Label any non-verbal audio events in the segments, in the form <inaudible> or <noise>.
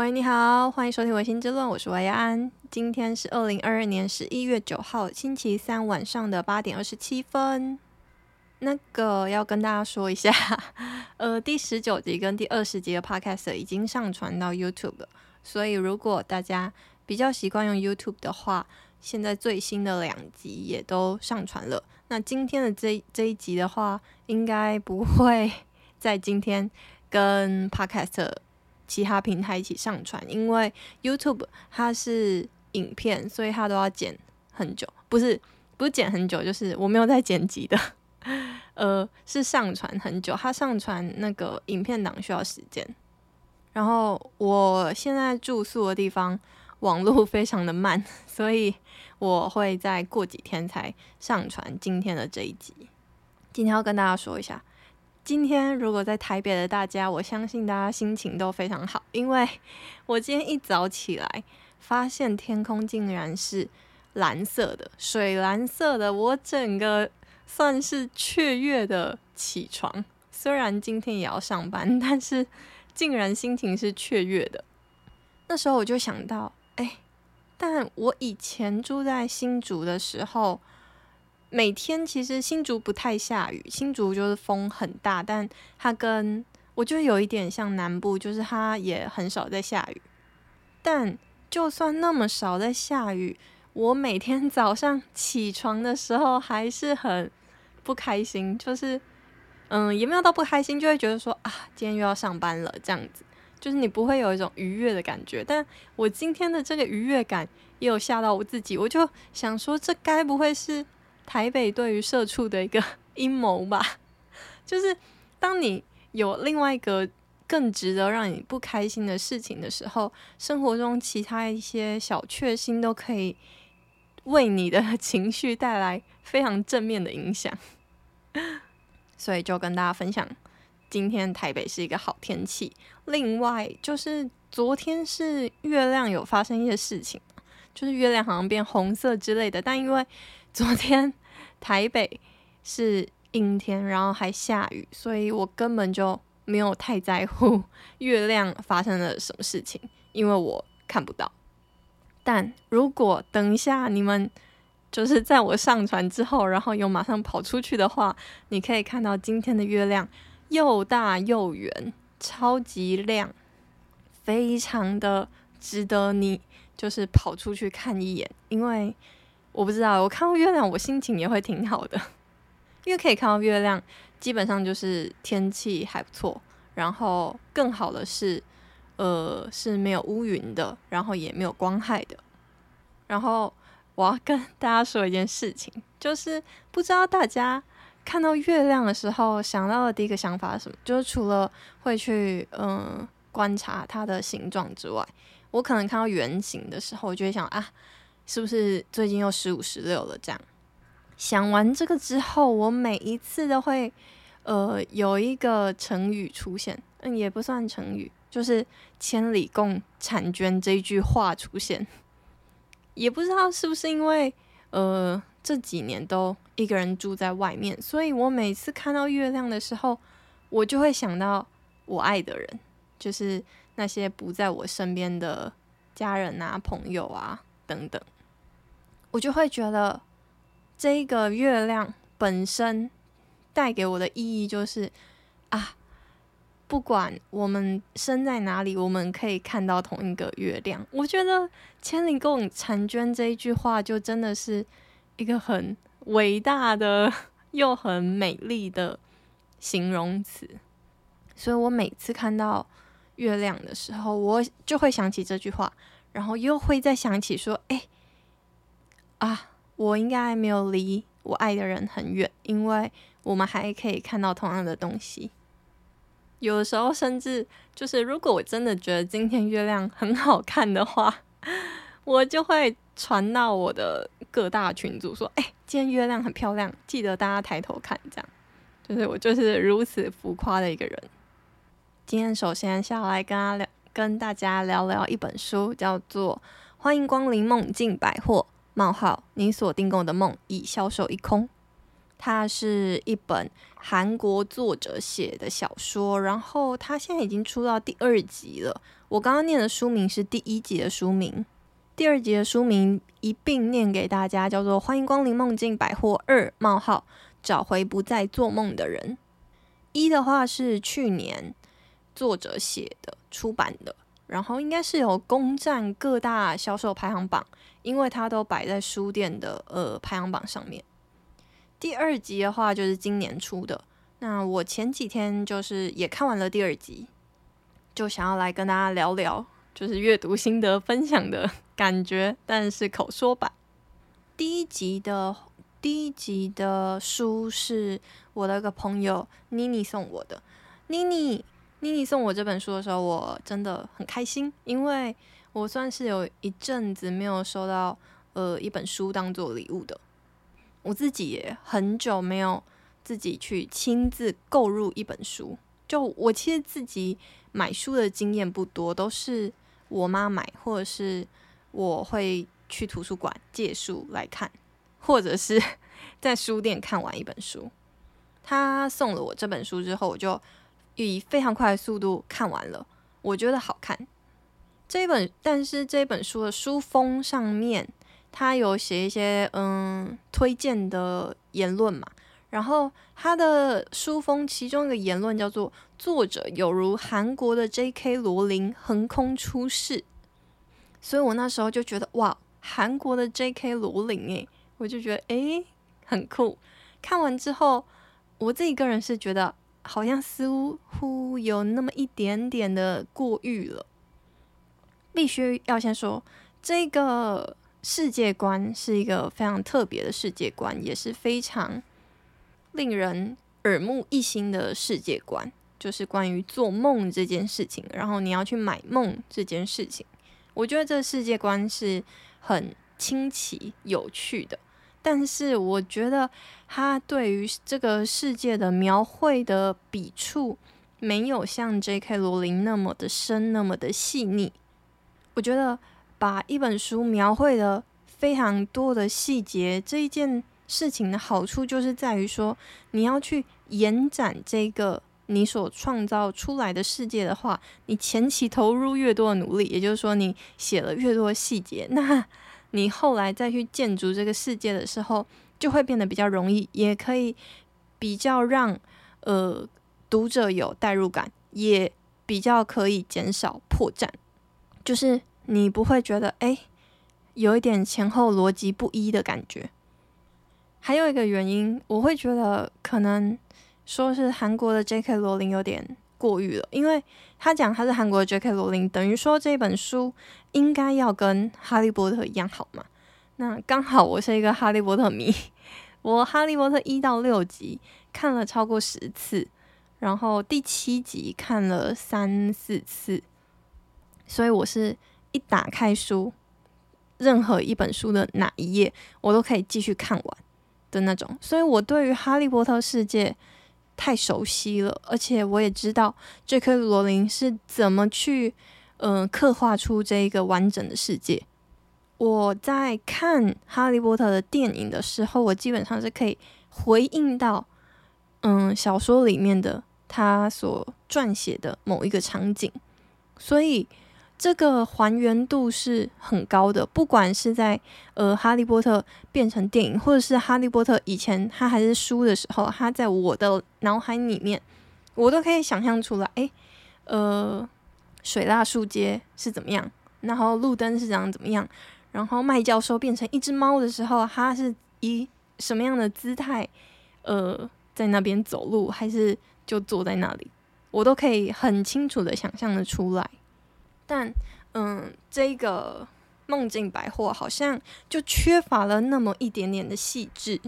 喂，你好，欢迎收听《维新之论》，我是维安。今天是二零二二年十一月九号，星期三晚上的八点二十七分。那个要跟大家说一下，<laughs> 呃，第十九集跟第二十集的 Podcast 已经上传到 YouTube 了，所以如果大家比较习惯用 YouTube 的话，现在最新的两集也都上传了。那今天的这这一集的话，应该不会在今天跟 Podcast。其他平台一起上传，因为 YouTube 它是影片，所以它都要剪很久。不是，不是剪很久，就是我没有在剪辑的，<laughs> 呃，是上传很久。它上传那个影片档需要时间。然后我现在住宿的地方网络非常的慢，所以我会再过几天才上传今天的这一集。今天要跟大家说一下。今天如果在台北的大家，我相信大家心情都非常好，因为我今天一早起来，发现天空竟然是蓝色的，水蓝色的，我整个算是雀跃的起床。虽然今天也要上班，但是竟然心情是雀跃的。那时候我就想到，哎，但我以前住在新竹的时候。每天其实新竹不太下雨，新竹就是风很大，但它跟我就有一点像南部，就是它也很少在下雨。但就算那么少在下雨，我每天早上起床的时候还是很不开心，就是嗯，也没有到不开心，就会觉得说啊，今天又要上班了，这样子，就是你不会有一种愉悦的感觉。但我今天的这个愉悦感也有吓到我自己，我就想说，这该不会是？台北对于社畜的一个 <laughs> 阴谋吧，<laughs> 就是当你有另外一个更值得让你不开心的事情的时候，生活中其他一些小确幸都可以为你的情绪带来非常正面的影响。<laughs> 所以就跟大家分享，今天台北是一个好天气。另外就是昨天是月亮有发生一些事情，就是月亮好像变红色之类的，但因为昨天。台北是阴天，然后还下雨，所以我根本就没有太在乎 <laughs> 月亮发生了什么事情，因为我看不到。但如果等一下你们就是在我上传之后，然后又马上跑出去的话，你可以看到今天的月亮又大又圆，超级亮，非常的值得你就是跑出去看一眼，因为。我不知道，我看到月亮，我心情也会挺好的，<laughs> 因为可以看到月亮，基本上就是天气还不错。然后更好的是，呃，是没有乌云的，然后也没有光害的。然后我要跟大家说一件事情，就是不知道大家看到月亮的时候想到的第一个想法是什么？就是除了会去嗯、观察它的形状之外，我可能看到圆形的时候，我就会想啊。是不是最近又十五十六了？这样想完这个之后，我每一次都会呃有一个成语出现，嗯，也不算成语，就是“千里共婵娟”这一句话出现。也不知道是不是因为呃这几年都一个人住在外面，所以我每次看到月亮的时候，我就会想到我爱的人，就是那些不在我身边的家人啊、朋友啊等等。我就会觉得，这个月亮本身带给我的意义就是啊，不管我们身在哪里，我们可以看到同一个月亮。我觉得“千里共婵娟”这一句话就真的是一个很伟大的又很美丽的形容词。所以我每次看到月亮的时候，我就会想起这句话，然后又会再想起说：“哎。”啊，我应该没有离我爱的人很远，因为我们还可以看到同样的东西。有的时候，甚至就是如果我真的觉得今天月亮很好看的话，<laughs> 我就会传到我的各大群组说：“哎，今天月亮很漂亮，记得大家抬头看。”这样，就是我就是如此浮夸的一个人。今天首先下来跟大家聊，跟大家聊聊一本书，叫做《欢迎光临梦境百货》。冒号，你所订购的梦已销售一空。它是一本韩国作者写的小说，然后它现在已经出到第二集了。我刚刚念的书名是第一集的书名，第二集的书名一并念给大家，叫做《欢迎光临梦境百货二冒号找回不再做梦的人》。一的话是去年作者写的、出版的，然后应该是有攻占各大销售排行榜，因为它都摆在书店的呃排行榜上面。第二集的话就是今年出的，那我前几天就是也看完了第二集。就想要来跟大家聊聊，就是阅读心得分享的 <laughs> 感觉，但是口说版。第一集的第一集的书是我的一个朋友妮妮送我的。妮妮妮妮送我这本书的时候，我真的很开心，因为我算是有一阵子没有收到呃一本书当做礼物的。我自己也很久没有自己去亲自购入一本书。就我其实自己买书的经验不多，都是我妈买，或者是我会去图书馆借书来看，或者是 <laughs> 在书店看完一本书。他送了我这本书之后，我就以非常快的速度看完了，我觉得好看。这一本，但是这本书的书封上面，他有写一些嗯推荐的言论嘛。然后他的书封其中一个言论叫做“作者有如韩国的 J.K. 罗琳横空出世”，所以我那时候就觉得哇，韩国的 J.K. 罗琳诶，我就觉得诶很酷。看完之后，我自己个人是觉得好像似乎有那么一点点的过誉了。必须要先说，这个世界观是一个非常特别的世界观，也是非常。令人耳目一新的世界观，就是关于做梦这件事情，然后你要去买梦这件事情。我觉得这世界观是很新奇有趣的，但是我觉得他对于这个世界的描绘的笔触，没有像 J.K. 罗琳那么的深，那么的细腻。我觉得把一本书描绘的非常多的细节，这一件。事情的好处就是在于说，你要去延展这个你所创造出来的世界的话，你前期投入越多的努力，也就是说，你写了越多细节，那你后来再去建筑这个世界的时候，就会变得比较容易，也可以比较让呃读者有代入感，也比较可以减少破绽，就是你不会觉得诶，有一点前后逻辑不一的感觉。还有一个原因，我会觉得可能说是韩国的 J.K. 罗琳有点过誉了，因为他讲他是韩国的 J.K. 罗琳，等于说这本书应该要跟哈利波特一样好嘛。那刚好我是一个哈利波特迷，我哈利波特一到六集看了超过十次，然后第七集看了三四次，所以我是一打开书，任何一本书的哪一页，我都可以继续看完。的那种，所以我对于哈利波特世界太熟悉了，而且我也知道 J.K. 罗琳是怎么去嗯、刻画出这一个完整的世界。我在看哈利波特的电影的时候，我基本上是可以回应到嗯小说里面的他所撰写的某一个场景，所以。这个还原度是很高的，不管是在呃《哈利波特》变成电影，或者是《哈利波特》以前他还是书的时候，他在我的脑海里面，我都可以想象出来，诶，呃，水蜡树街是怎么样，然后路灯是长怎么样，然后麦教授变成一只猫的时候，他是以什么样的姿态，呃，在那边走路，还是就坐在那里，我都可以很清楚的想象的出来。但，嗯，这个梦境百货好像就缺乏了那么一点点的细致，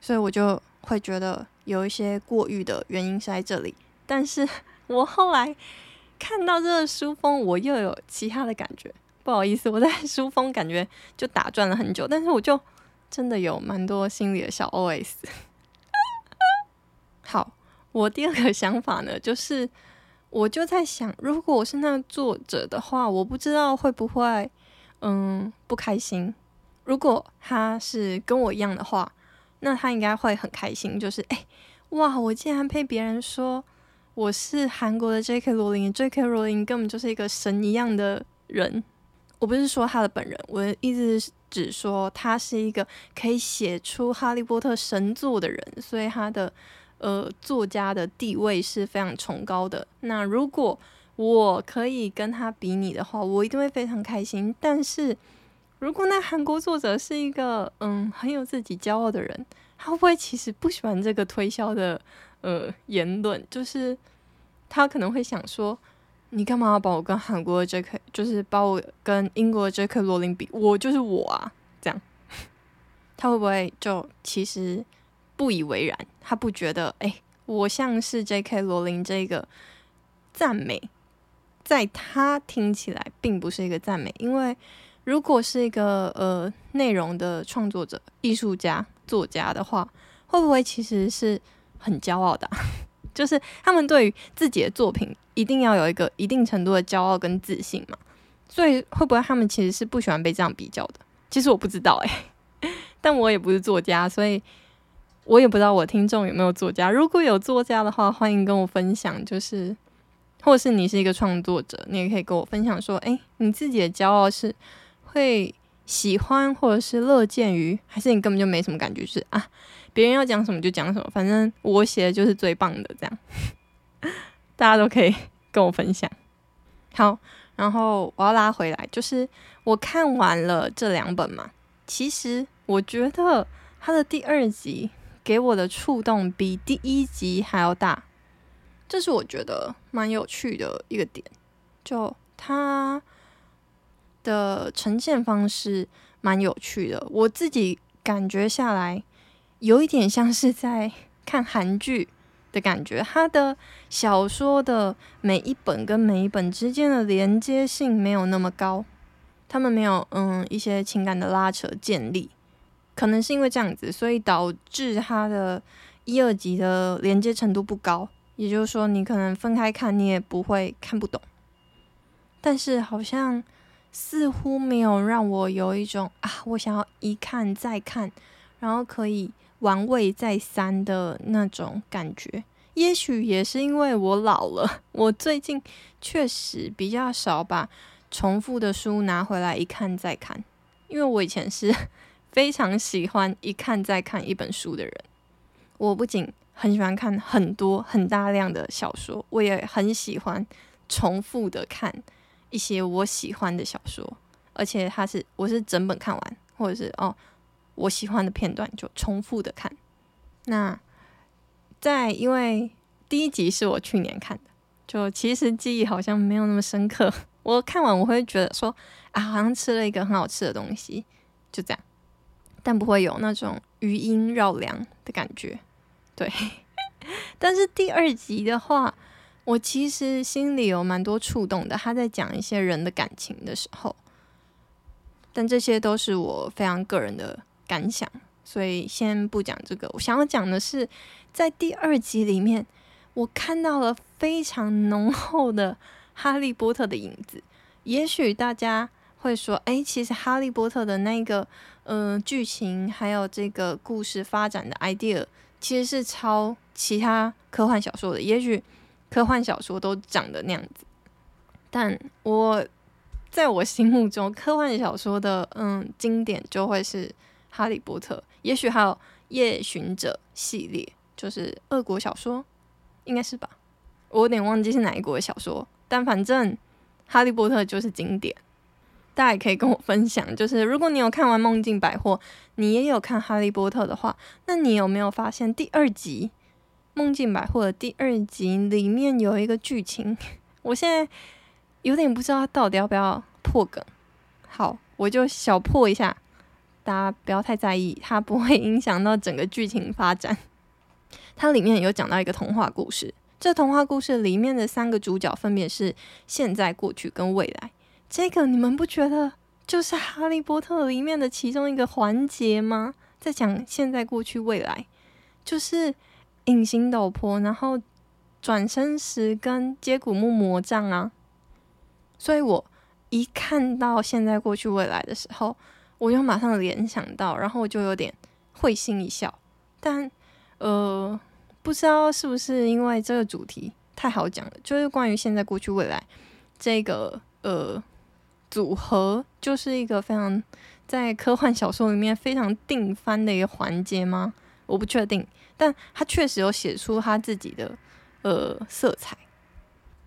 所以我就会觉得有一些过誉的原因是在这里。但是我后来看到这个书封，我又有其他的感觉。不好意思，我在书封感觉就打转了很久，但是我就真的有蛮多心里的小 OS。<laughs> 好，我第二个想法呢，就是。我就在想，如果我是那作者的话，我不知道会不会，嗯，不开心。如果他是跟我一样的话，那他应该会很开心。就是，哎，哇，我竟然被别人说我是韩国的 J.K. 罗琳，J.K. 罗琳根本就是一个神一样的人。我不是说他的本人，我的意思是指说他是一个可以写出《哈利波特》神作的人，所以他的呃作家的地位是非常崇高的。那如果我可以跟他比拟的话，我一定会非常开心。但是如果那韩国作者是一个嗯很有自己骄傲的人，他会不会其实不喜欢这个推销的呃言论？就是他可能会想说。你干嘛要把我跟韩国的 J.K. 就是把我跟英国的 J.K. 罗琳比？我就是我啊，这样他会不会就其实不以为然？他不觉得哎、我像是 J.K. 罗琳这个赞美，在他听起来并不是一个赞美，因为如果是一个呃内容的创作者、艺术家、作家的话，会不会其实是很骄傲的？<laughs> 就是他们对于自己的作品一定要有一个一定程度的骄傲跟自信嘛，所以会不会他们其实是不喜欢被这样比较的？其实我不知道哎，<laughs> 但我也不是作家，所以我也不知道我听众有没有作家。如果有作家的话，欢迎跟我分享。就是，或是你是一个创作者，你也可以跟我分享说，哎，你自己的骄傲是会喜欢或者是乐见于，还是你根本就没什么感觉，是啊。别人要讲什么就讲什么，反正我写的就是最棒的，这样 <laughs> 大家都可以跟我分享。好，然后我要拉回来，就是我看完了这两本嘛，其实我觉得它的第二集给我的触动比第一集还要大，这是我觉得蛮有趣的一个点，就它的呈现方式蛮有趣的，我自己感觉下来。有一点像是在看韩剧的感觉，他的小说的每一本跟每一本之间的连接性没有那么高，他们没有嗯一些情感的拉扯建立，可能是因为这样子，所以导致他的一二级的连接程度不高，也就是说你可能分开看你也不会看不懂，但是好像似乎没有让我有一种啊，我想要一看再看，然后可以。玩味再三的那种感觉，也许也是因为我老了。我最近确实比较少把重复的书拿回来一看再看，因为我以前是非常喜欢一看再看一本书的人。我不仅很喜欢看很多很大量的小说，我也很喜欢重复的看一些我喜欢的小说，而且它是我是整本看完，或者是哦。我喜欢的片段就重复的看。那在因为第一集是我去年看的，就其实记忆好像没有那么深刻。我看完我会觉得说啊，好像吃了一个很好吃的东西，就这样，但不会有那种余音绕梁的感觉。对，<laughs> 但是第二集的话，我其实心里有蛮多触动的。他在讲一些人的感情的时候，但这些都是我非常个人的。感想，所以先不讲这个。我想要讲的是，在第二集里面，我看到了非常浓厚的哈利波特的影子。也许大家会说，哎，其实哈利波特的那个，嗯、剧情还有这个故事发展的 idea，其实是抄其他科幻小说的。也许科幻小说都长得那样子，但我在我心目中，科幻小说的嗯经典就会是。哈利波特，也许还有夜巡者系列，就是俄国小说，应该是吧？我有点忘记是哪一国的小说，但反正哈利波特就是经典。大家也可以跟我分享，就是如果你有看完《梦境百货》，你也有看哈利波特的话，那你有没有发现第二集《梦境百货》的第二集里面有一个剧情？我现在有点不知道到底要不要破梗。好，我就小破一下。大家不要太在意，它不会影响到整个剧情发展。它里面有讲到一个童话故事，这童话故事里面的三个主角分别是现在、过去跟未来。这个你们不觉得就是《哈利波特》里面的其中一个环节吗？在讲现在、过去、未来，就是隐形斗篷，然后转身石跟接骨木魔杖啊。所以我一看到现在、过去、未来的时候，我就马上联想到，然后我就有点会心一笑。但呃，不知道是不是因为这个主题太好讲了，就是关于现在、过去、未来这个呃组合，就是一个非常在科幻小说里面非常定番的一个环节吗？我不确定，但他确实有写出他自己的呃色彩，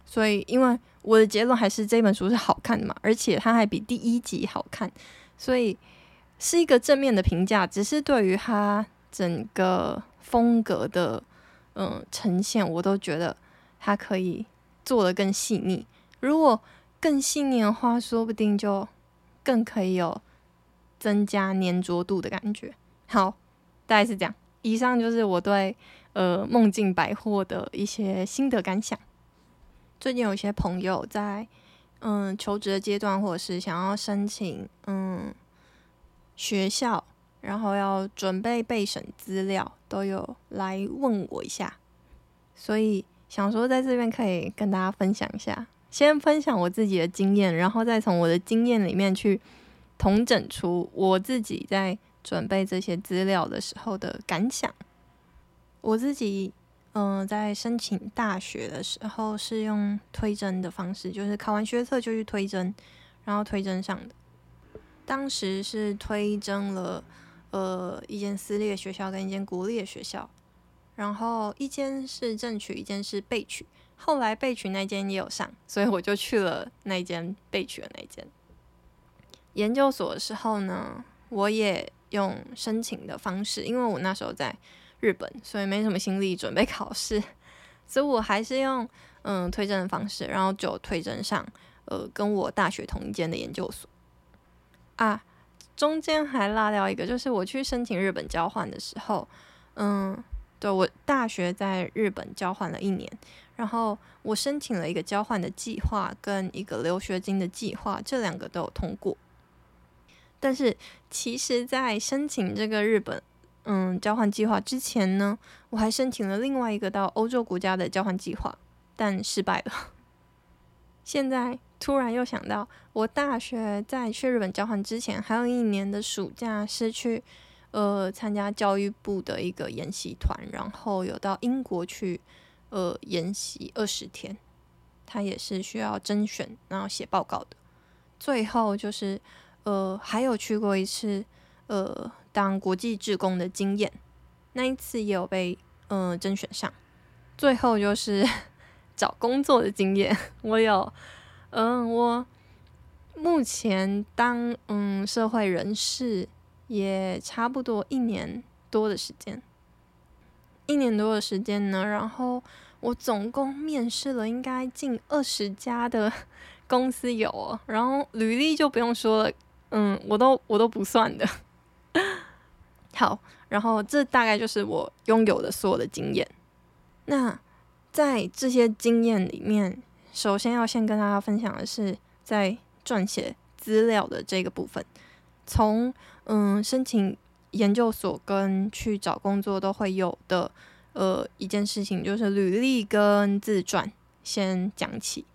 所以因为我的结论还是这本书是好看的嘛，而且它还比第一集好看，所以是一个正面的评价。只是对于它整个风格的嗯、呈现，我都觉得它可以做得更细腻。如果更细腻的话，说不定就更可以有增加粘着度的感觉。好，大概是这样。以上就是我对呃梦境百货的一些心得感想。最近有一些朋友在嗯求职的阶段，或者是想要申请嗯学校，然后要准备备审资料，都有来问我一下，所以想说在这边可以跟大家分享一下，先分享我自己的经验，然后再从我的经验里面去统整出我自己在。准备这些资料的时候的感想，我自己嗯、在申请大学的时候是用推甄的方式，就是考完学测就去推甄，然后推甄上的。当时是推甄了呃一间私立的学校跟一间国立的学校，然后一间是正取，一间是备取。后来被取那间也有上，所以我就去了那间被取的那间。研究所的时候呢，我也。用申请的方式，因为我那时候在日本，所以没什么心力准备考试，所以我还是用嗯推甄的方式，然后就推甄上呃跟我大学同一间的研究所啊。中间还落掉一个，就是我去申请日本交换的时候，嗯，对，我大学在日本交换了一年，然后我申请了一个交换的计划跟一个留学金的计划，这两个都有通过。但是，其实，在申请这个日本嗯交换计划之前呢，我还申请了另外一个到欧洲国家的交换计划，但失败了。<laughs> 现在突然又想到，我大学在去日本交换之前，还有一年的暑假是去呃参加教育部的一个研习团，然后有到英国去呃研习二十天，他也是需要甄选，然后写报告的。最后就是。呃，还有去过一次，呃，当国际志工的经验，那一次也有被呃甄选上。最后就是 <laughs> 找工作的经验，<laughs> 我有，嗯、我目前当嗯社会人士也差不多一年多的时间，一年多的时间呢，然后我总共面试了应该近二十家的公司有哦，然后履历就不用说了。嗯，我都我都不算的。<laughs> 好，然后这大概就是我拥有的所有的经验。那在这些经验里面，首先要先跟大家分享的是，在撰写资料的这个部分，从嗯申请研究所跟去找工作都会有的呃一件事情，就是履历跟自传先讲起。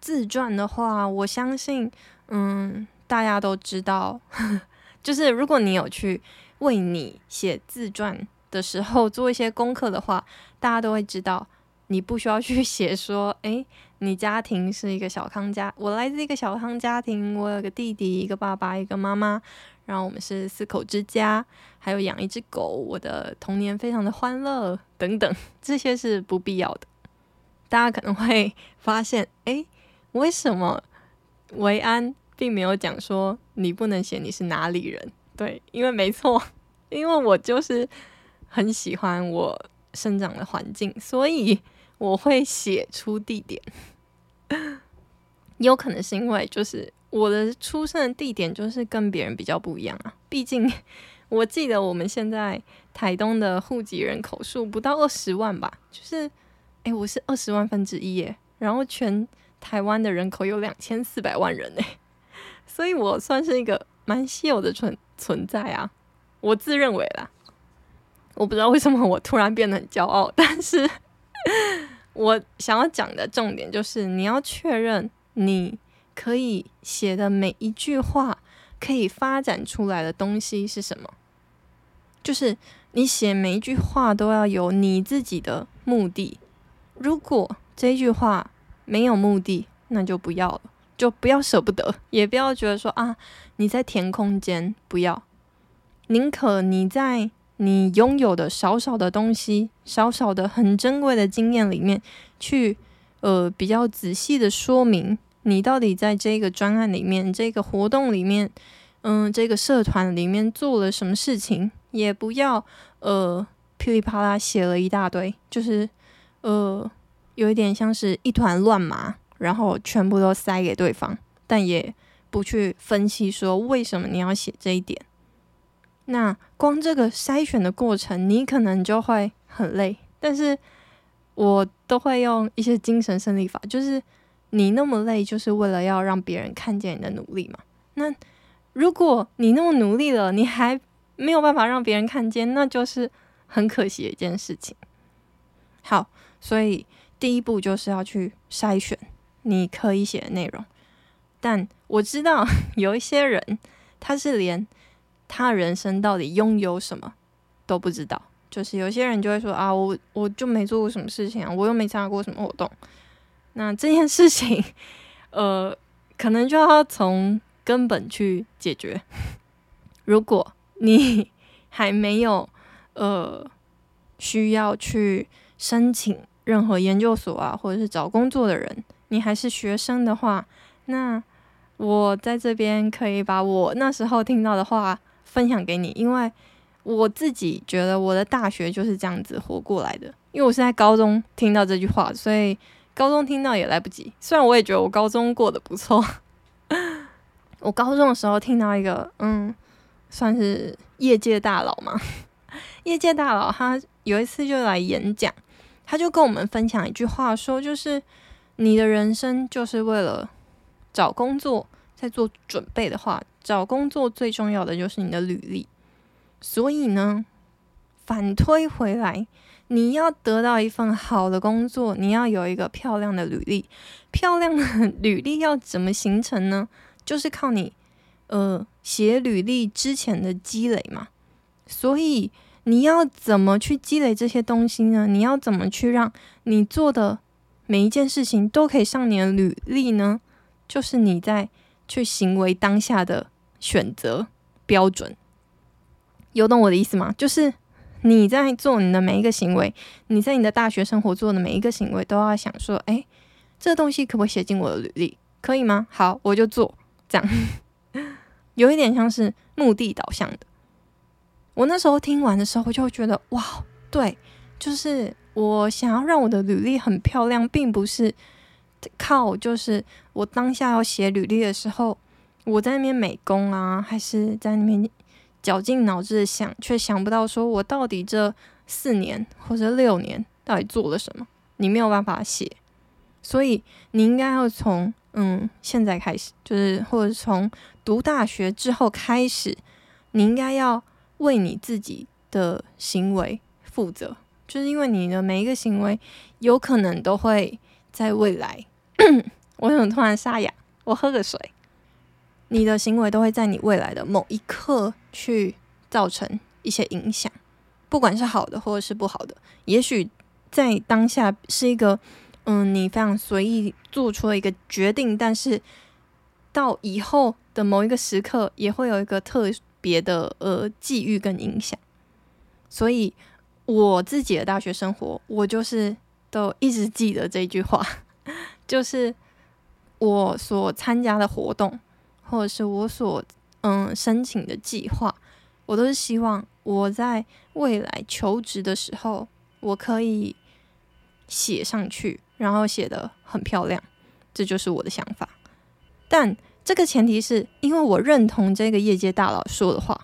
自传的话，我相信嗯。大家都知道，<laughs> 就是如果你有去为你写自传的时候做一些功课的话，大家都会知道，你不需要去写说，诶，你家庭是一个小康家，我来自一个小康家庭，我有个弟弟，一个爸爸，一个妈妈，然后我们是四口之家，还有养一只狗，我的童年非常的欢乐，等等，这些是不必要的。大家可能会发现，诶，为什么维安？并没有讲说你不能写你是哪里人，<laughs> 对，因为没错，因为我就是很喜欢我生长的环境，所以我会写出地点。<laughs> 有可能是因为就是我的出生的地点就是跟别人比较不一样啊，毕竟我记得我们现在台东的户籍人口数不到二十万吧，就是诶，我是二十万分之一耶，然后全台湾的人口有两千四百万人诶。所以我算是一个蛮稀有的存存在啊，我自认为啦。我不知道为什么我突然变得很骄傲，但是 <laughs> 我想要讲的重点就是，你要确认你可以写的每一句话可以发展出来的东西是什么。就是你写每一句话都要有你自己的目的。如果这句话没有目的，那就不要了，就不要舍不得，也不要觉得说啊，你在填空间，不要，宁可你在你拥有的少少的东西，少少的很珍贵的经验里面，去呃比较仔细的说明你到底在这个专案里面、这个活动里面，嗯、这个社团里面做了什么事情，也不要呃噼里啪啦写了一大堆，就是呃。有一点像是一团乱麻，然后全部都塞给对方，但也不去分析说为什么你要写这一点。那光这个筛选的过程，你可能就会很累。但是我都会用一些精神胜利法，就是你那么累，就是为了要让别人看见你的努力嘛。那如果你那么努力了，你还没有办法让别人看见，那就是很可惜的一件事情。好，所以。第一步就是要去筛选你可以写的内容，但我知道有一些人他是连他人生到底拥有什么都不知道，就是有些人就会说啊，我我就没做过什么事情啊，我又没参加过什么活动，那这件事情，呃，可能就要从根本去解决。如果你还没有呃需要去申请。任何研究所啊，或者是找工作的人，你还是学生的话，那我在这边可以把我那时候听到的话分享给你，因为我自己觉得我的大学就是这样子活过来的。因为我是在高中听到这句话，所以高中听到也来不及。虽然我也觉得我高中过得不错，<laughs> 我高中的时候听到一个，嗯，算是业界大佬嘛，<laughs> 业界大佬他有一次就来演讲。他就跟我们分享一句话，说就是你的人生就是为了找工作在做准备的话，找工作最重要的就是你的履历。所以呢，反推回来，你要得到一份好的工作，你要有一个漂亮的履历。漂亮的履历要怎么形成呢？就是靠你呃写履历之前的积累嘛。所以。你要怎么去积累这些东西呢？你要怎么去让你做的每一件事情都可以上你的履历呢？就是你在去行为当下的选择标准，有懂我的意思吗？就是你在做你的每一个行为，你在你的大学生活做的每一个行为，都要想说：哎，这东西可不可以写进我的履历？可以吗？好，我就做。这样 <laughs> 有一点像是目的导向的。我那时候听完的时候，我就会觉得哇，对，就是我想要让我的履历很漂亮，并不是靠就是我当下要写履历的时候，我在那边美工啊，还是在那边绞尽脑汁的想，却想不到说我到底这四年或者六年到底做了什么，你没有办法写，所以你应该要从嗯现在开始，就是或者从读大学之后开始，你应该要。为你自己的行为负责，就是因为你的每一个行为，有可能都会在未来。<coughs> 我怎么突然沙哑？我喝个水。你的行为都会在你未来的某一刻去造成一些影响，不管是好的或者是不好的。也许在当下是一个，嗯，你非常随意做出了一个决定，但是到以后的某一个时刻，也会有一个特。别的呃际遇跟影响，所以我自己的大学生活，我就是都一直记得这句话，就是我所参加的活动，或者是我所嗯申请的计划，我都是希望我在未来求职的时候，我可以写上去，然后写的很漂亮，这就是我的想法，但。这个前提是因为我认同这个业界大佬说的话，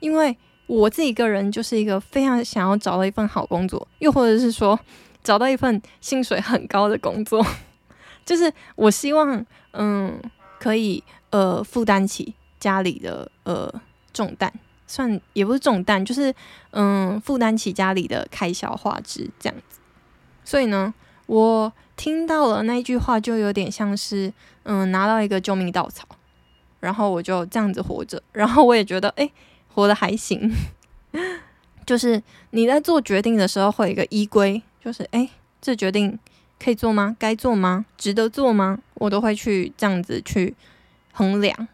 因为我自己个人就是一个非常想要找到一份好工作，又或者是说找到一份薪水很高的工作，<laughs> 就是我希望嗯可以呃负担起家里的呃重担，算也不是重担，就是嗯负担起家里的开销花枝这样子。所以呢，我听到了那一句话，就有点像是。嗯，拿到一个救命稻草，然后我就这样子活着，然后我也觉得，哎，活得还行。<laughs> 就是你在做决定的时候会有一个依归，就是哎，这决定可以做吗？该做吗？值得做吗？我都会去这样子去衡量。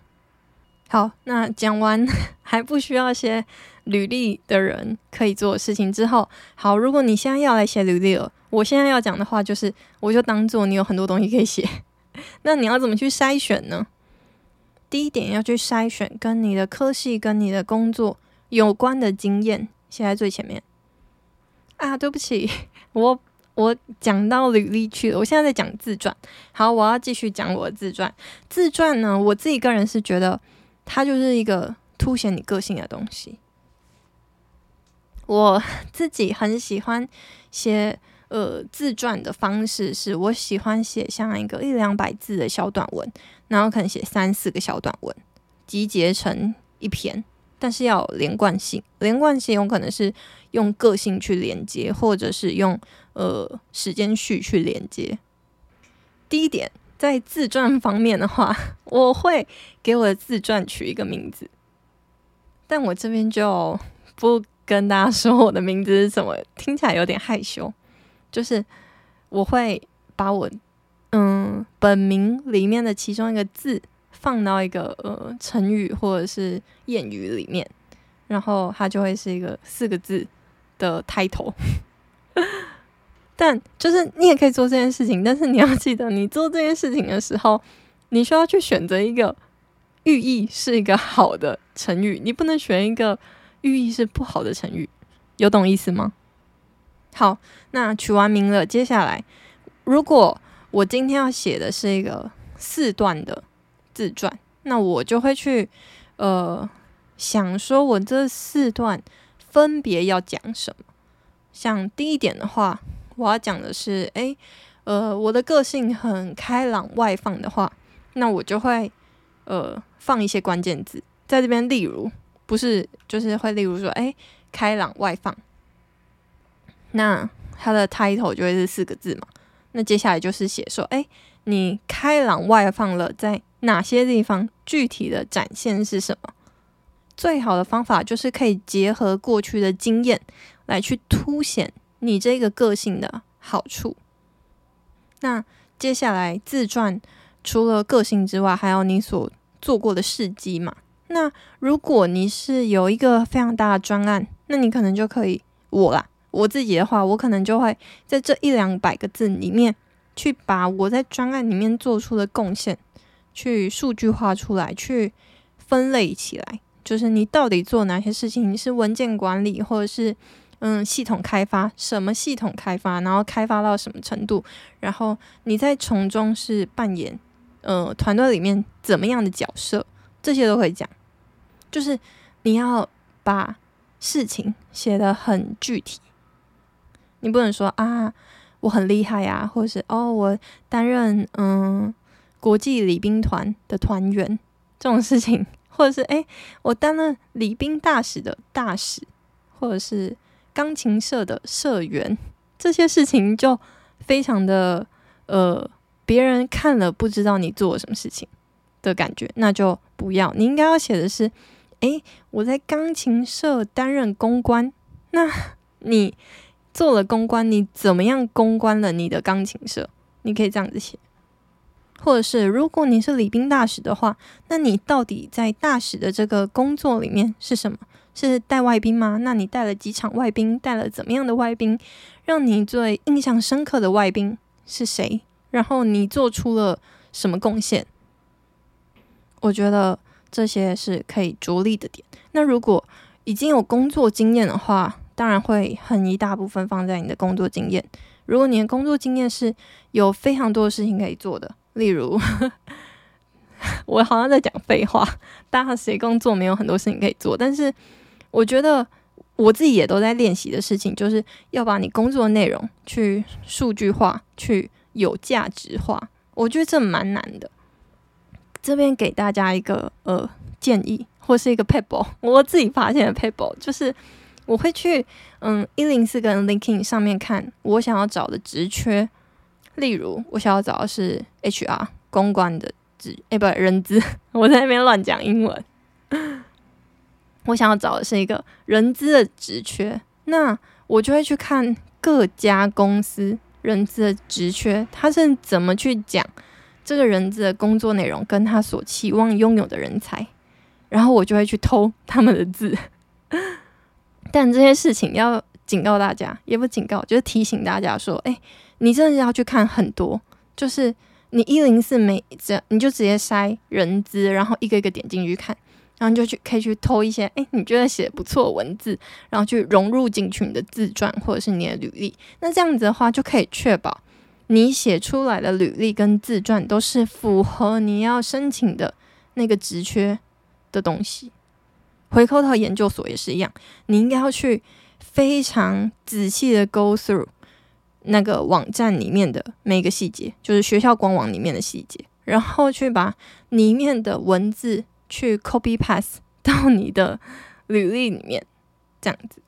好，那讲完 <laughs> 还不需要写履历的人可以做的事情之后，好，如果你现在要来写履历了，我现在要讲的话就是，我就当做你有很多东西可以写。<laughs> 那你要怎么去筛选呢？第一点要去筛选跟你的科系、跟你的工作有关的经验，写在最前面。啊，对不起，<laughs> 我。我讲到履历去了，我现在在讲自传。好，我要继续讲我的自传。自传呢，我自己个人是觉得它就是一个凸显你个性的东西。我自己很喜欢写呃自传的方式，是我喜欢写像一个一两百字的小短文，然后可能写三四个小短文，集结成一篇。但是要有连贯性，连贯性有可能是用个性去连接，或者是用呃时间序去连接。第一点，在自传方面的话，我会给我的自传取一个名字，但我这边就不跟大家说我的名字是什么，听起来有点害羞。就是我会把我嗯本名里面的其中一个字。放到一个呃成语或者是谚语里面，然后它就会是一个四个字的 title。<laughs> 但就是你也可以做这件事情，但是你要记得，你做这件事情的时候，你需要去选择一个寓意是一个好的成语，你不能选一个寓意是不好的成语，有懂意思吗？好，那取完名了，接下来如果我今天要写的是一个四段的。自传，那我就会去，呃，想说我这四段分别要讲什么。像第一点的话，我要讲的是，诶，呃，我的个性很开朗外放的话，那我就会，呃，放一些关键字在这边。例如，不是，就是会例如说，诶，开朗外放，那它的 title 就会是四个字嘛。那接下来就是写说，诶，你开朗外放了，在哪些地方具体的展现是什么？最好的方法就是可以结合过去的经验来去凸显你这个个性的好处。那接下来自传除了个性之外，还有你所做过的事迹嘛？那如果你是有一个非常大的专案，那你可能就可以我啦，我自己的话，我可能就会在这一两百个字里面去把我在专案里面做出的贡献。去数据化出来，去分类起来，就是你到底做哪些事情？你是文件管理，或者是嗯系统开发？什么系统开发？然后开发到什么程度？然后你在从中是扮演呃团队里面怎么样的角色？这些都可以讲。就是你要把事情写得很具体，你不能说啊我很厉害呀，或者是哦我担任嗯。国际礼宾团的团员这种事情，<laughs> 或者是诶，我当了礼宾大使的大使，或者是钢琴社的社员，这些事情就非常的呃，别人看了不知道你做了什么事情的感觉，那就不要。你应该要写的是，诶，我在钢琴社担任公关，那你做了公关，你怎么样公关了你的钢琴社？你可以这样子写。或者是，如果你是礼宾大使的话，那你到底在大使的这个工作里面是什么？是带外宾吗？那你带了几场外宾？带了怎么样的外宾？让你最印象深刻的外宾是谁？然后你做出了什么贡献？我觉得这些是可以着力的点。那如果已经有工作经验的话，当然会很一大部分放在你的工作经验。如果你的工作经验是有非常多的事情可以做的。例如，我好像在讲废话。大家谁工作没有很多事情可以做？但是我觉得我自己也都在练习的事情，就是要把你工作内容去数据化，去有价值化。我觉得这蛮难的。这边给大家一个呃建议，或是一个撇步，我自己发现的撇步，就是我会去嗯一零四跟 LinkedIn 上面看我想要找的职缺。例如，我想要找的是 HR 公关的职，哎，不，人资。<laughs> 我在那边乱讲英文。我想要找的是一个人资的职缺，那我就会去看各家公司人资的职缺，他是怎么去讲这个人资的工作内容，跟他所期望拥有的人才，然后我就会去偷他们的字。<laughs> 但这些事情要警告大家，也不警告，就是提醒大家说，哎，你真的要去看很多，就是你一零四每这你就直接筛人资，然后一个一个点进去看。然后就去可以去偷一些，哎，你觉得写不错文字，然后去融入进去你的自传或者是你的履历。那这样子的话，就可以确保你写出来的履历跟自传都是符合你要申请的那个职缺的东西。回扣到研究所也是一样，你应该要去非常仔细的 go through 那个网站里面的每个细节，就是学校官网里面的细节，然后去把里面的文字。去 copy paste 到你的履历里面，这样子。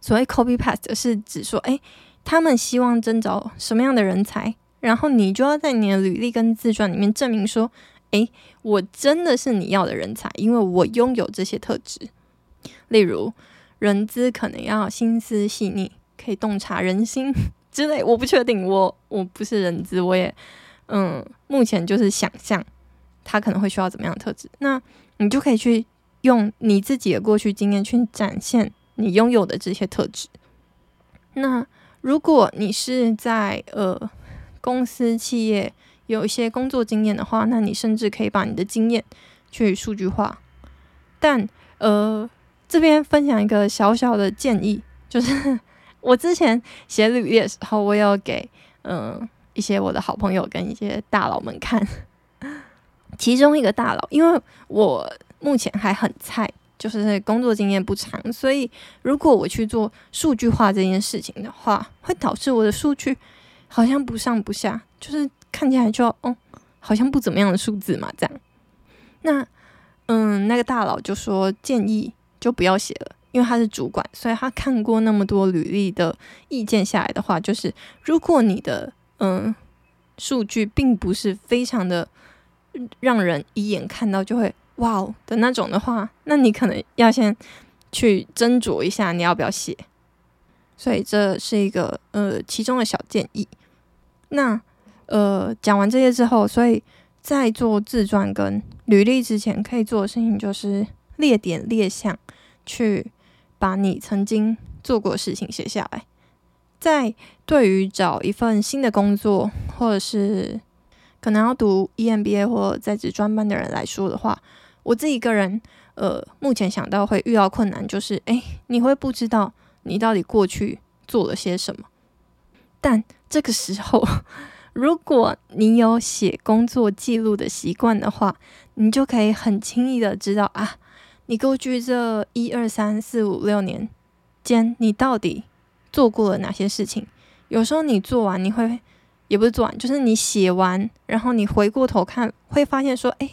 所谓 copy paste 是指说，哎，他们希望征找什么样的人才，然后你就要在你的履历跟自传里面证明说，哎，我真的是你要的人才，因为我拥有这些特质。例如，人资可能要心思细腻，可以洞察人心 <laughs> 之类。我不确定，我我不是人资，我也嗯，目前就是想象。他可能会需要怎么样的特质？那你就可以去用你自己的过去经验去展现你拥有的这些特质。那如果你是在呃公司企业有一些工作经验的话，那你甚至可以把你的经验去数据化。但呃这边分享一个小小的建议，就是 <laughs> 我之前写履历的时候，我有给嗯、一些我的好朋友跟一些大佬们看。<laughs> 其中一个大佬，因为我目前还很菜，就是工作经验不长，所以如果我去做数据化这件事情的话，会导致我的数据好像不上不下，就是看起来就哦，好像不怎么样的数字嘛，这样。那嗯，那个大佬就说建议就不要写了，因为他是主管，所以他看过那么多履历的意见下来的话，就是如果你的嗯数据并不是非常的。让人一眼看到就会哇哦的那种的话，那你可能要先去斟酌一下你要不要写。所以这是一个呃其中的小建议。那呃讲完这些之后，所以在做自传跟履历之前，可以做的事情就是列点列项，去把你曾经做过的事情写下来。在对于找一份新的工作或者是可能要读 EMBA 或在职专班的人来说的话，我自己个人，呃，目前想到会遇到困难，就是，诶，你会不知道你到底过去做了些什么。但这个时候，如果你有写工作记录的习惯的话，你就可以很轻易的知道啊，你过去这一二三四五六年间，你到底做过了哪些事情。有时候你做完，你会。也不是做完，就是你写完，然后你回过头看，会发现说，哎，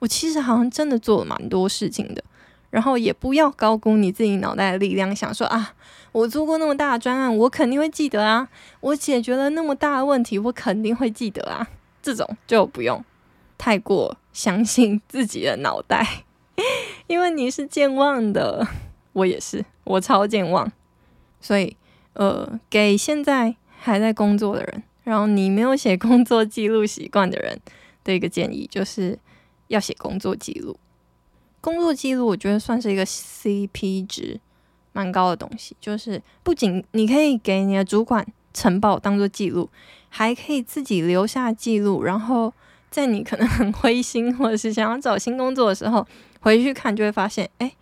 我其实好像真的做了蛮多事情的。然后也不要高估你自己脑袋的力量，想说啊，我做过那么大的专案，我肯定会记得啊。我解决了那么大的问题，我肯定会记得啊。这种就不用太过相信自己的脑袋，<laughs> 因为你是健忘的，<laughs> 我也是，我超健忘。所以，呃，给现在还在工作的人。然后你没有写工作记录习惯的人的一个建议，就是要写工作记录。工作记录我觉得算是一个 CP 值蛮高的东西，就是不仅你可以给你的主管呈报当做记录，还可以自己留下记录，然后在你可能很灰心或者是想要找新工作的时候回去看，就会发现，哎，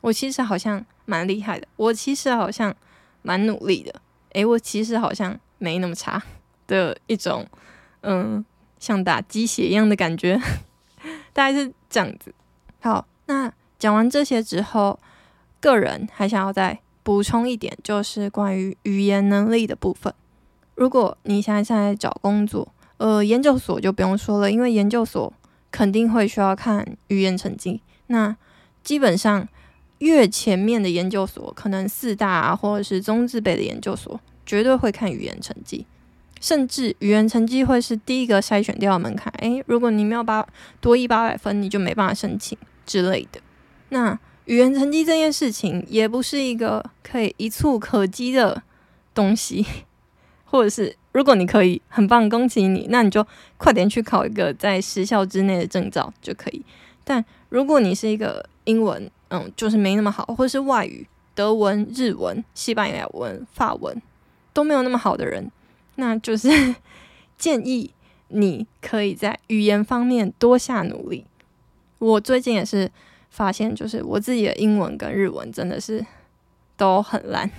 我其实好像蛮厉害的，我其实好像蛮努力的，哎，我其实好像没那么差。<laughs> 的一种，嗯，像打鸡血一样的感觉，<laughs> 大概是这样子。好，那讲完这些之后，个人还想要再补充一点，就是关于语言能力的部分。如果你现在在找工作，呃，研究所就不用说了，因为研究所肯定会需要看语言成绩。那基本上越前面的研究所，可能四大啊，或者是中字辈的研究所，绝对会看语言成绩。甚至语言成绩会是第一个筛选掉门槛。诶，如果你没有八多一八百分，你就没办法申请之类的。那语言成绩这件事情也不是一个可以一蹴可及的东西，或者是如果你可以，很棒，恭喜你，那你就快点去考一个在时效之内的证照就可以。但如果你是一个英文，嗯，就是没那么好，或者是外语，德文、日文、西班牙文、法文都没有那么好的人，那就是 <laughs> 建议你可以在语言方面多下努力。我最近也是发现，就是我自己的英文跟日文真的是都很烂，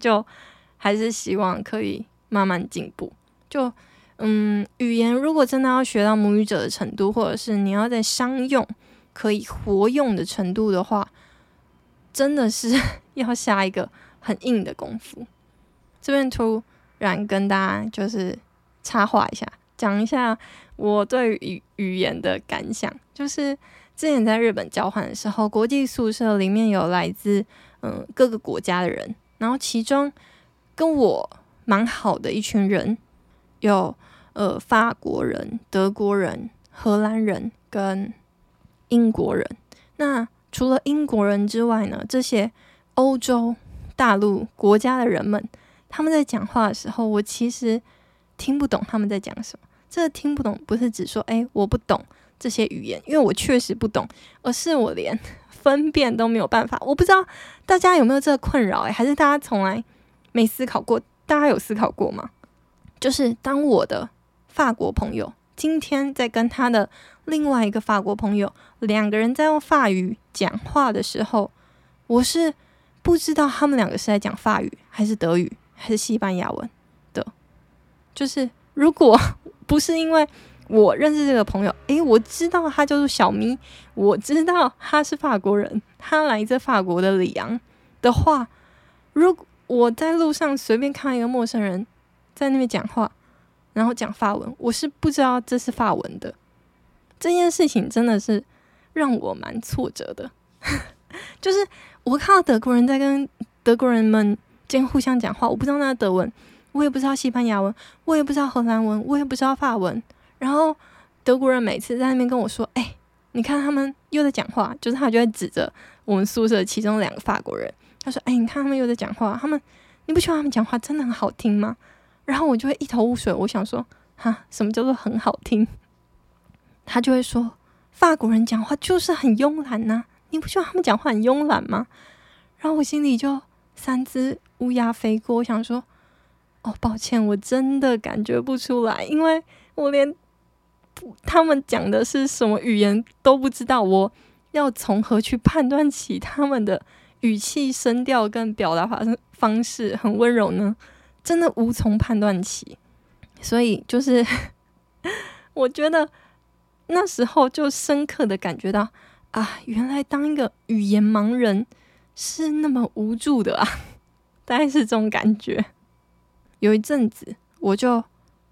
就还是希望可以慢慢进步。就嗯，语言如果真的要学到母语者的程度，或者是你要在商用可以活用的程度的话，真的是 <laughs> 要下一个很硬的功夫。这边突然跟大家就是插话一下，讲一下我对语语言的感想，就是。之前在日本交换的时候，国际宿舍里面有来自嗯各个国家的人，然后其中跟我蛮好的一群人，有呃法国人、德国人、荷兰人跟英国人。那除了英国人之外呢，这些欧洲大陆国家的人们，他们在讲话的时候，我其实听不懂他们在讲什么。这听不懂不是指说哎我不懂。这些语言，因为我确实不懂，而是我连分辨都没有办法。我不知道大家有没有这个困扰，哎，还是大家从来没思考过？大家有思考过吗？就是当我的法国朋友今天在跟他的另外一个法国朋友两个人在用法语讲话的时候，我是不知道他们两个是在讲法语还是德语还是西班牙文的。就是如果不是因为。我认识这个朋友，<laughs> 诶，我知道他叫做小咪，我知道他是法国人，他来自法国的里昂的话，如果我在路上随便看一个陌生人在那边讲话，然后讲法文，我是不知道这是法文的。这件事情真的是让我蛮挫折的，<laughs> 就是我看到德国人在跟德国人们间互相讲话，我不知道那德文，我也不知道西班牙文，我也不知道荷兰文，我也不知道法文。然后德国人每次在那边跟我说：“哎，你看他们又在讲话。”就是他就会指着我们宿舍其中两个法国人，他说：“哎，你看他们又在讲话。他们你不觉得他们讲话真的很好听吗？”然后我就会一头雾水。我想说：“哈，什么叫做很好听？”他就会说：“法国人讲话就是很慵懒呐，你不觉得他们讲话很慵懒吗？”然后我心里就三只乌鸦飞过。我想说：“哦，抱歉，我真的感觉不出来，因为我连。”他们讲的是什么语言都不知道，我要从何去判断起他们的语气、声调跟表达方方式很温柔呢？真的无从判断起。所以就是，<laughs> 我觉得那时候就深刻的感觉到啊，原来当一个语言盲人是那么无助的啊，<laughs> 大概是这种感觉。有一阵子我就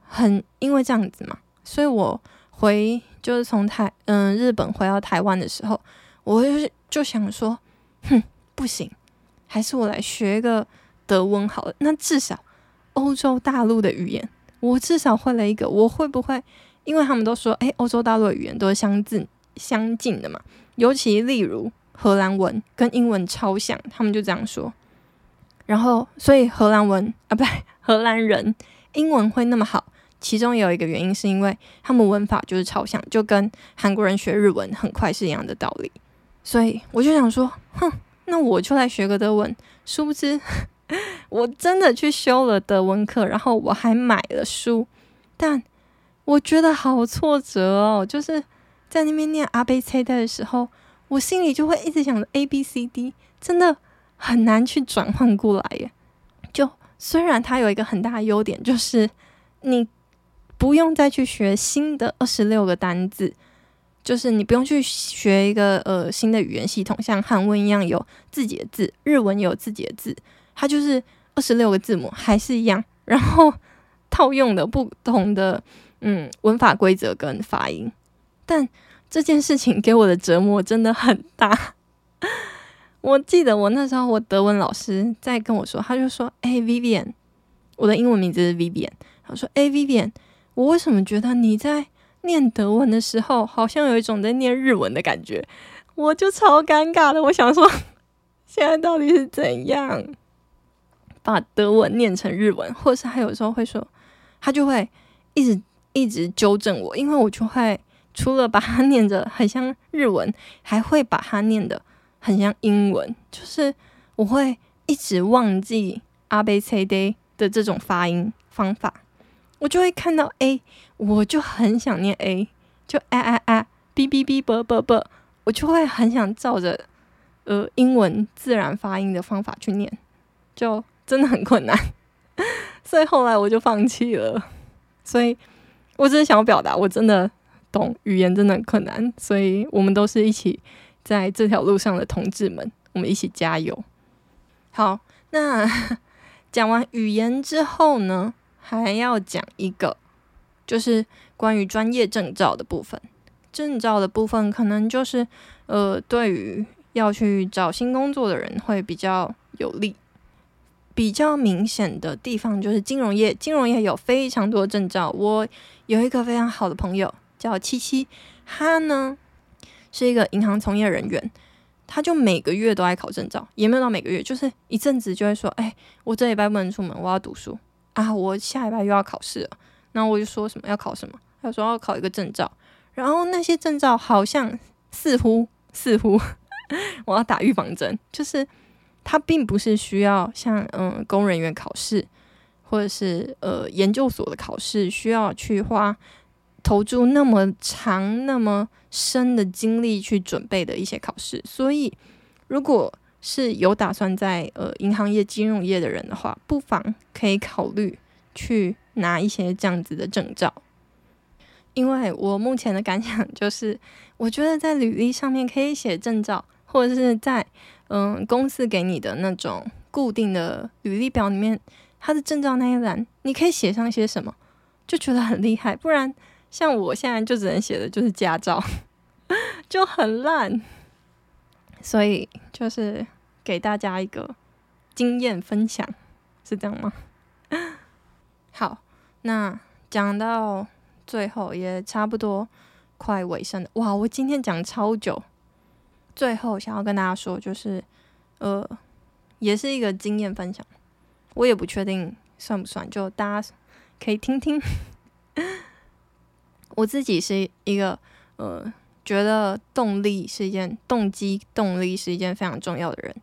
很因为这样子嘛。所以我回就是从台嗯日本回到台湾的时候，我就就想说，哼，不行，还是我来学一个德文好了。那至少欧洲大陆的语言，我至少会了一个。我会不会？因为他们都说，诶，欧洲大陆的语言都是相近相近的嘛。尤其例如荷兰文跟英文超像，他们就这样说。然后，所以荷兰文啊，不对，<laughs> 荷兰人英文会那么好。其中有一个原因，是因为他们文法就是超像，就跟韩国人学日文很快是一样的道理。所以我就想说，哼，那我就来学个德文。殊不知，<laughs> 我真的去修了德文课，然后我还买了书，但我觉得好挫折哦。就是在那边念阿贝切代的时候，我心里就会一直想着 A B C D，真的很难去转换过来耶。就虽然它有一个很大的优点，就是你。不用再去学新的二十六个单字，就是你不用去学一个呃新的语言系统，像韩文一样有自己的字，日文有自己的字，它就是二十六个字母还是一样，然后套用的不同的嗯文法规则跟发音，但这件事情给我的折磨真的很大。<laughs> 我记得我那时候我德文老师在跟我说，他就说：“哎，Vivian，我的英文名字是 Vivian。”他说：“哎，Vivian。”我为什么觉得你在念德文的时候，好像有一种在念日文的感觉？我就超尴尬的。我想说，<laughs> 现在到底是怎样把德文念成日文？或是他有时候会说他就会一直一直纠正我，因为我就会除了把它念着很像日文，还会把它念的很像英文，就是我会一直忘记阿贝切 day 的这种发音方法，我就会看到 A，我就很想念 A，就啊啊啊，b b b b b b，我就会很想照着呃英文自然发音的方法去念，就真的很困难。<laughs> 所以后来我就放弃了。所以我只是想要表达，我真的懂语言真的很困难。所以我们都是一起在这条路上的同志们，我们一起加油。好，那 <laughs> 讲完语言之后呢，还要讲一个，就是关于专业证照的部分。证照的部分可能就是，呃，对于要去找新工作的人会比较有利。比较明显的地方就是金融业，金融业有非常多证照。我有一个非常好的朋友叫七七，他呢是一个银行从业人员，他就每个月都爱考证照，也没有到每个月，就是一阵子就会说：“哎，我这礼拜不能出门，我要读书啊，我下礼拜又要考试了。”然后我就说什么要考什么，他说要考一个证照，然后那些证照好像似乎似乎 <laughs> 我要打预防针，就是。它并不是需要像嗯公务人员考试，或者是呃研究所的考试，需要去花投注那么长、那么深的精力去准备的一些考试。所以，如果是有打算在呃银行业、金融业的人的话，不妨可以考虑去拿一些这样子的证照。因为我目前的感想就是，我觉得在履历上面可以写证照，或者是在。嗯，公司给你的那种固定的履历表里面，他的证照那一栏，你可以写上些什么，就觉得很厉害。不然，像我现在就只能写的就是驾照，<laughs> 就很烂。所以，就是给大家一个经验分享，是这样吗？<laughs> 好，那讲到最后也差不多快尾声了。哇，我今天讲超久。最后想要跟大家说，就是，呃，也是一个经验分享，我也不确定算不算，就大家可以听听。<laughs> 我自己是一个，呃，觉得动力是一件动机，动力是一件非常重要的人。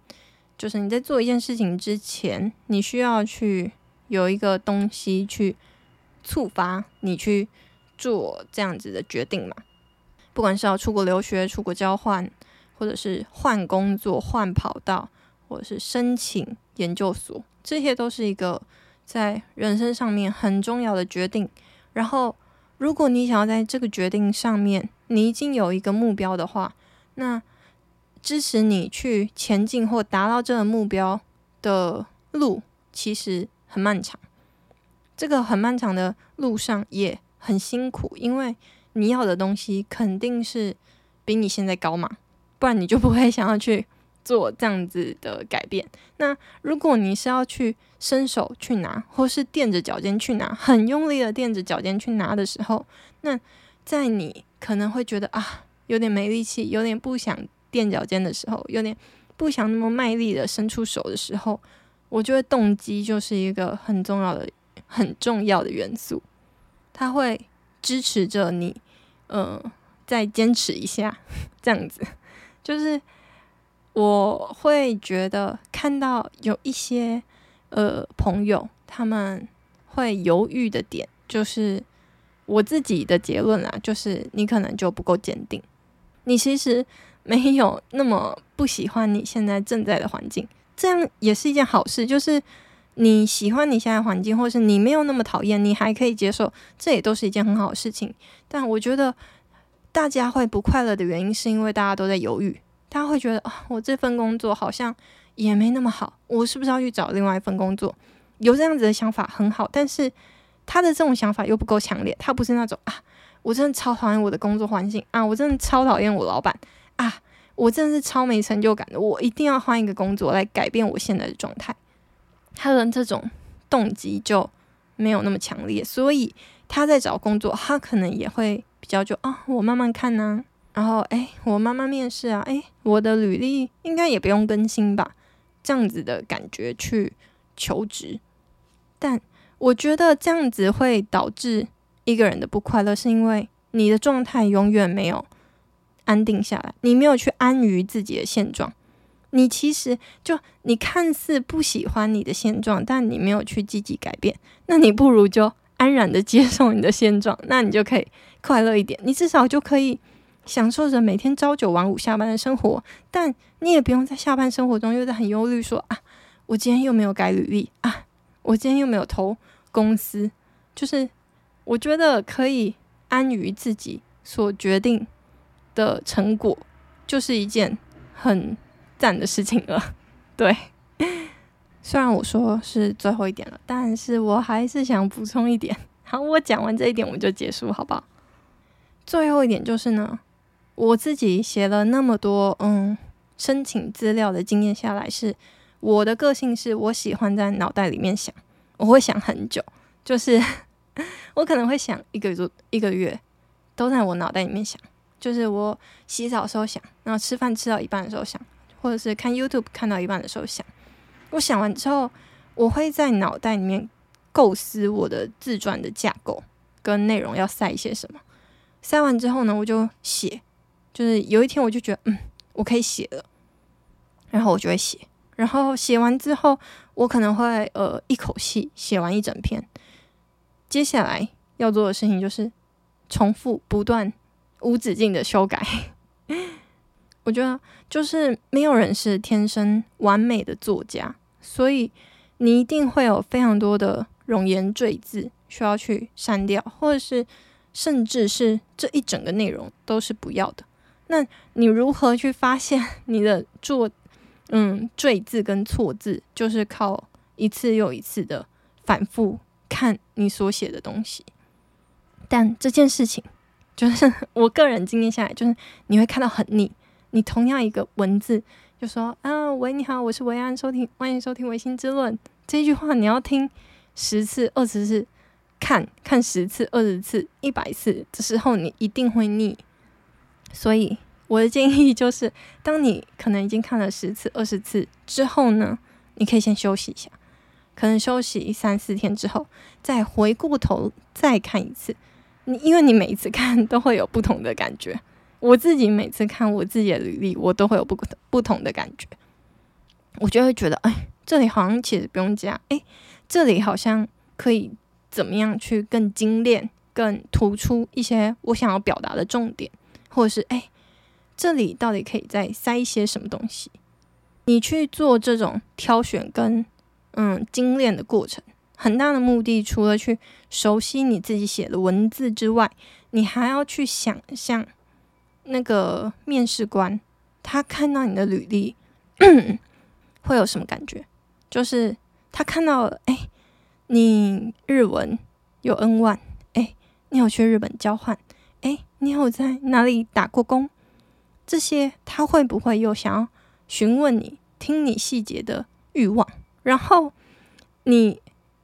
就是你在做一件事情之前，你需要去有一个东西去触发你去做这样子的决定嘛。不管是要出国留学、出国交换。或者是换工作、换跑道，或者是申请研究所，这些都是一个在人生上面很重要的决定。然后，如果你想要在这个决定上面，你已经有一个目标的话，那支持你去前进或达到这个目标的路，其实很漫长。这个很漫长的路上也很辛苦，因为你要的东西肯定是比你现在高嘛。不然你就不会想要去 <laughs> 做这样子的改变。那如果你是要去伸手去拿，或是垫着脚尖去拿，很用力的垫着脚尖去拿的时候，那在你可能会觉得啊，有点没力气，有点不想垫脚尖的时候，有点不想那么卖力的伸出手的时候，我觉得动机就是一个很重要的、很重要的元素，它会支持着你，呃，再坚持一下，这样子。就是我会觉得看到有一些呃朋友他们会犹豫的点，就是我自己的结论啦，就是你可能就不够坚定，你其实没有那么不喜欢你现在正在的环境，这样也是一件好事。就是你喜欢你现在环境，或是你没有那么讨厌，你还可以接受，这也都是一件很好的事情。但我觉得。大家会不快乐的原因，是因为大家都在犹豫。大家会觉得啊，我这份工作好像也没那么好，我是不是要去找另外一份工作？有这样子的想法很好，但是他的这种想法又不够强烈。他不是那种啊，我真的超讨厌我的工作环境啊，我真的超讨厌我老板啊，我真的是超没成就感的，我一定要换一个工作来改变我现在的状态。他的这种动机就没有那么强烈，所以他在找工作，他可能也会。比较就啊，我慢慢看呢、然后哎，我慢慢面试啊，哎，我的履历应该也不用更新吧，这样子的感觉去求职。但我觉得这样子会导致一个人的不快乐，是因为你的状态永远没有安定下来，你没有去安于自己的现状。你其实就你看似不喜欢你的现状，但你没有去积极改变，那你不如就安然的接受你的现状，那你就可以快乐一点。你至少就可以享受着每天朝九晚五下班的生活，但你也不用在下班生活中又在很忧虑说啊，我今天又没有改履历啊，我今天又没有投公司。就是我觉得可以安于自己所决定的成果，就是一件很。赞的事情了，<laughs> 对。虽然我说是最后一点了，但是我还是想补充一点。好，我讲完这一点我们就结束，好不好？最后一点就是呢，我自己写了那么多嗯申请资料的经验下来是，我的个性是我喜欢在脑袋里面想，我会想很久，就是 <laughs> 我可能会想一个月一个月都在我脑袋里面想，就是我洗澡的时候想，然后吃饭吃到一半的时候想。或者是看 YouTube 看到一半的时候想，我想完之后，我会在脑袋里面构思我的自传的架构跟内容要塞一些什么。塞完之后呢，我就写，就是有一天我就觉得，嗯，我可以写了，然后我就会写。然后写完之后，我可能会呃一口气写完一整篇。接下来要做的事情就是重复不断无止境的修改。<laughs> 我觉得就是没有人是天生完美的作家，所以你一定会有非常多的冗言赘字需要去删掉，或者是甚至是这一整个内容都是不要的。那你如何去发现你的做嗯赘字跟错字，就是靠一次又一次的反复看你所写的东西。但这件事情就是我个人经验下来，就是你会看到很腻。你同样一个文字，就说啊，喂，你好，我是维安，收听，欢迎收听《维新之论》这句话，你要听十次、二十次，看看十次、二十次、一百次的时候，你一定会腻。所以我的建议就是，当你可能已经看了十次、二十次之后呢，你可以先休息一下，可能休息三四天之后，再回过头再看一次。你因为你每一次看都会有不同的感觉。我自己每次看我自己的履历，我都会有不不同的感觉。我就会觉得，哎，这里好像其实不用加，哎，这里好像可以怎么样去更精炼、更突出一些我想要表达的重点，或者是，哎，这里到底可以再塞一些什么东西？你去做这种挑选跟嗯精炼的过程，很大的目的，除了去熟悉你自己写的文字之外，你还要去想象。那个面试官，他看到你的履历会有什么感觉？就是他看到了，哎，你日文有 N1，哎，你有去日本交换，哎，你有在哪里打过工？这些他会不会又想要询问你、听你细节的欲望？然后你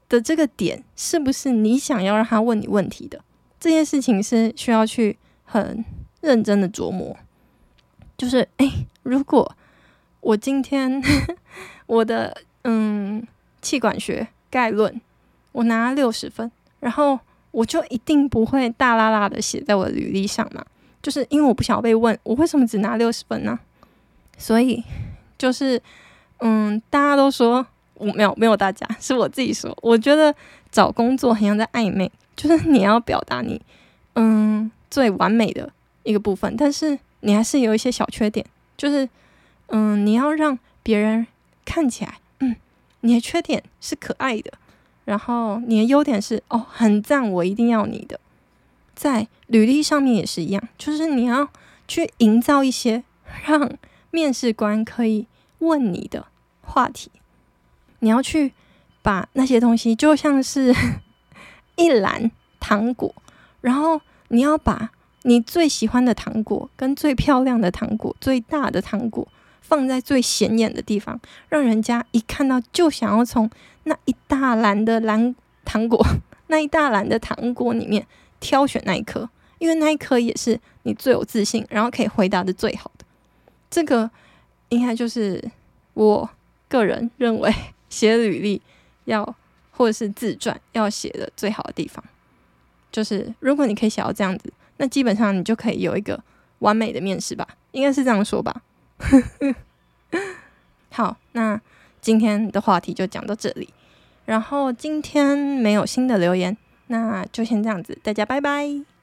的这个点是不是你想要让他问你问题的？这件事情是需要去很。认真的琢磨，就是哎、如果我今天 <laughs> 我的嗯气管学概论我拿六十分，然后我就一定不会大啦啦的写在我的履历上嘛，就是因为我不想被问我为什么只拿六十分呢？所以就是嗯，大家都说我没有没有，大家是我自己说，我觉得找工作很像在暧昧，就是你要表达你嗯最完美的。一个部分，但是你还是有一些小缺点，就是，嗯，你要让别人看起来，嗯，你的缺点是可爱的，然后你的优点是哦，很赞，我一定要你的，在履历上面也是一样，就是你要去营造一些让面试官可以问你的话题，你要去把那些东西就像是 <laughs> 一篮糖果，然后你要把。你最喜欢的糖果，跟最漂亮的糖果，最大的糖果，放在最显眼的地方，让人家一看到就想要从那一大篮的蓝糖果 <laughs> 那一大篮的糖果里面挑选那一颗因为那一颗也是你最有自信然后可以回答的最好的这个应该就是我个人认为写履历要或者是自传要写的最好的地方就是如果你可以写到这样子那基本上你就可以有一个完美的面试吧。应该是这样说吧。<laughs> 好那今天的话题就讲到这里。然后今天没有新的留言那就先这样子大家拜拜。